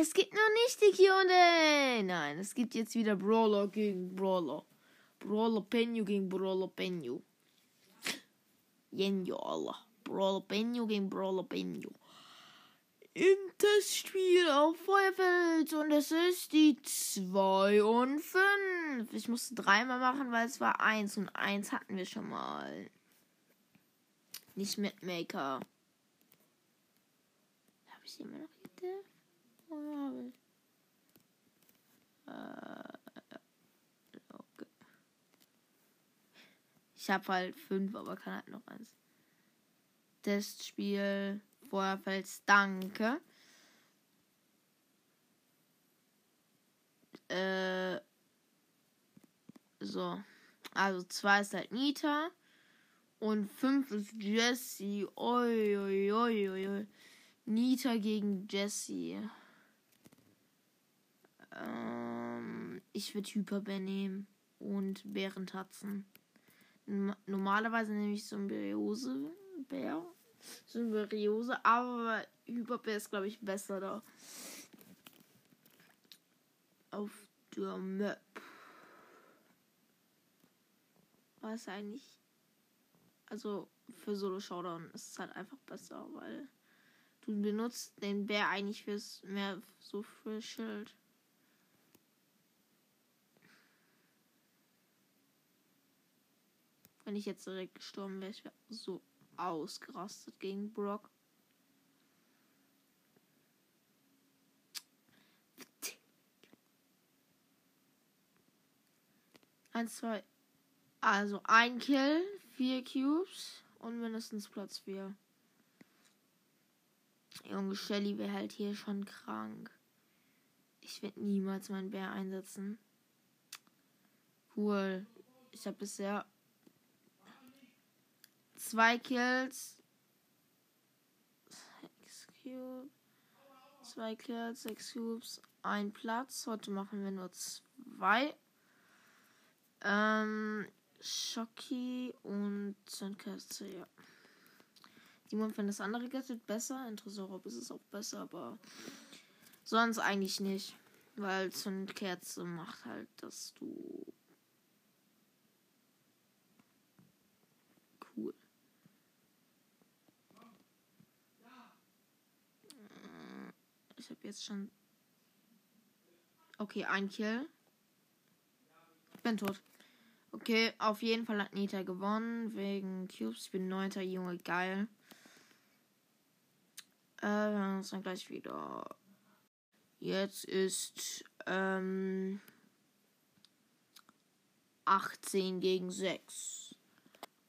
Es gibt noch nicht die Q&A. Nein, es gibt jetzt wieder Brawler gegen Brawler. Brawler Penyu gegen Brawler Penyu. Jenjo, Allah. Brawler Penyu gegen Brawler Penyu. Im Testspiel auf Feuerfeld und es ist die 2 und 5. Ich musste dreimal machen, weil es war 1 und 1 hatten wir schon mal. Nicht mit Maker. Habe ich immer noch hier? Habe ich. Äh, okay. Ich habe halt 5, aber kann halt noch eins. Testspiel Feuerfels Danke. Äh, so. Also 2 ist halt Nita. Und 5 ist Jessie. Oi, oi, oi, oi. Nita gegen Jessie. Ähm, ich würde Hyperbär nehmen. Und Bärentatzen. Normalerweise nehme ich Symbiose-Bär. Symbiose, aber Hyperbär ist, glaube ich, besser da. Auf der Map. Was eigentlich also für Solo Showdown ist es halt einfach besser, weil du benutzt den Bär eigentlich fürs mehr so für Schild. Wenn ich jetzt direkt gestorben wäre, ich wäre so ausgerastet gegen Brock. Eins, zwei. Also ein Kill vier Cubes und mindestens Platz 4. Junge, Shelly wäre halt hier schon krank. Ich werde niemals meinen Bär einsetzen. Cool. Ich habe bisher zwei Kills. Zwei Kills, sechs Cubes, ein Platz. Heute machen wir nur zwei. Ähm, Schocki und Zündkerze, ja. Simon findet das andere Gadget besser. In Tresorop ist es auch besser, aber sonst eigentlich nicht. Weil Zündkerze macht halt, dass du. Cool. Ich habe jetzt schon. Okay, ein Kill. Ich bin tot. Okay, auf jeden Fall hat Nita gewonnen wegen Cubes. Ich bin neunter Junge, geil. Äh, wir haben uns dann gleich wieder. Jetzt ist ähm, 18 gegen 6.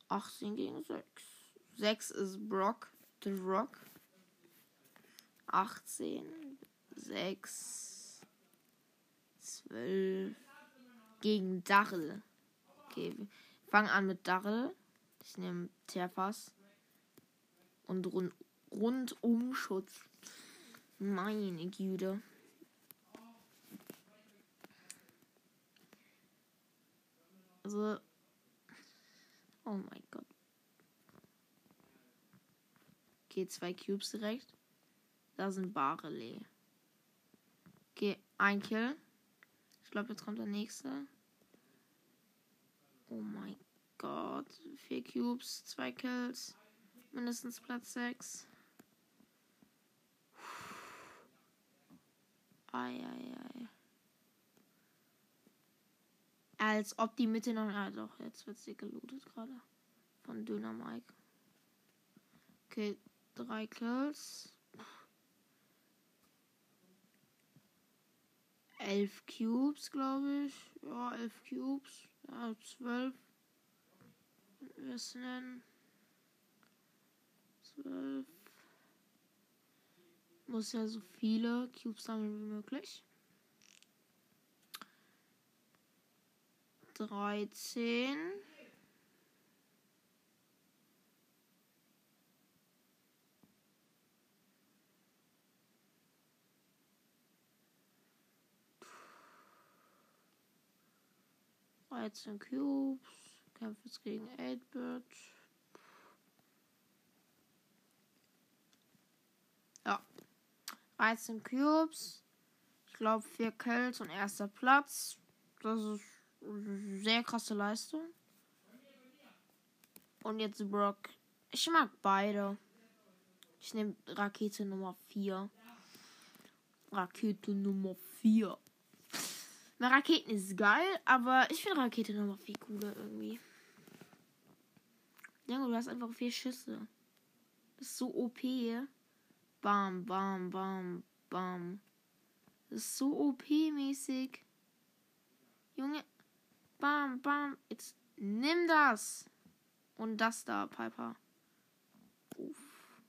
18 gegen 6. 6 ist Brock, The Rock. 18, 6, 12 gegen Dachel. Okay, wir fangen an mit Darrell. Ich nehme Terfas. Und rund, Rundumschutz. Meine Güte. Also. Oh mein Gott. Okay, zwei Cubes direkt. Da sind Barley. Okay, ein Kill. Ich glaube, jetzt kommt der nächste. Oh mein Gott. Vier Cubes, zwei Kills. Mindestens Platz 6. Eieiei. Als ob die Mitte noch. Ah, doch, jetzt wird sie gelootet gerade. Von Döner Mike. Okay, drei Kills. Elf Cubes, glaube ich. Ja, elf Cubes. Ja, zwölf. Wir nennen. Zwölf. Muss ja so viele Cubes sammeln wie möglich. Dreizehn. Dreizehn Cubes. Kämpft jetzt gegen 8-Bit. Ja. 13 Cubes. glaube, vier Kills und erster Platz. Das ist eine sehr krasse Leistung. Und jetzt Brock. Ich mag beide. Ich nehme Rakete Nummer 4. Rakete Nummer 4. Na, Raketen ist geil, aber ich finde Rakete Nummer 4 cooler irgendwie. Junge, du hast einfach vier Schüsse. Das ist so OP. Bam, bam, bam, bam. Das ist so OP-mäßig. Junge. Bam, bam. Jetzt nimm das. Und das da, Piper. Uff.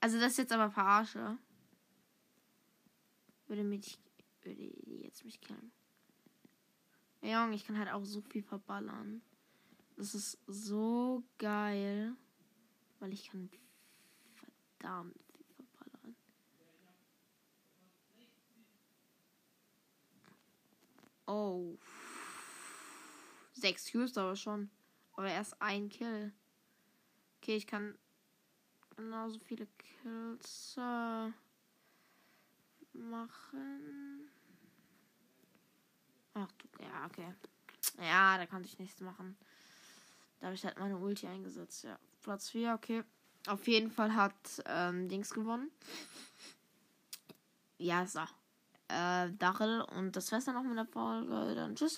Also das ist jetzt aber Verarsche. Würde mich. Würde jetzt mich killen. Ja, Junge, ich kann halt auch so viel verballern. Das ist so geil. Weil ich kann verdammt viel verballern. Oh. Sechs Kills aber schon. Aber erst ein Kill. Okay, ich kann genauso viele Kills äh, machen. Ach du, ja, okay. Ja, da konnte ich nichts machen. Da habe ich halt meine Ulti eingesetzt. Ja, Platz 4, okay. Auf jeden Fall hat ähm, Dings gewonnen. Ja, so. Äh, Dachel. Und das war's dann auch mit der Folge. Dann tschüss.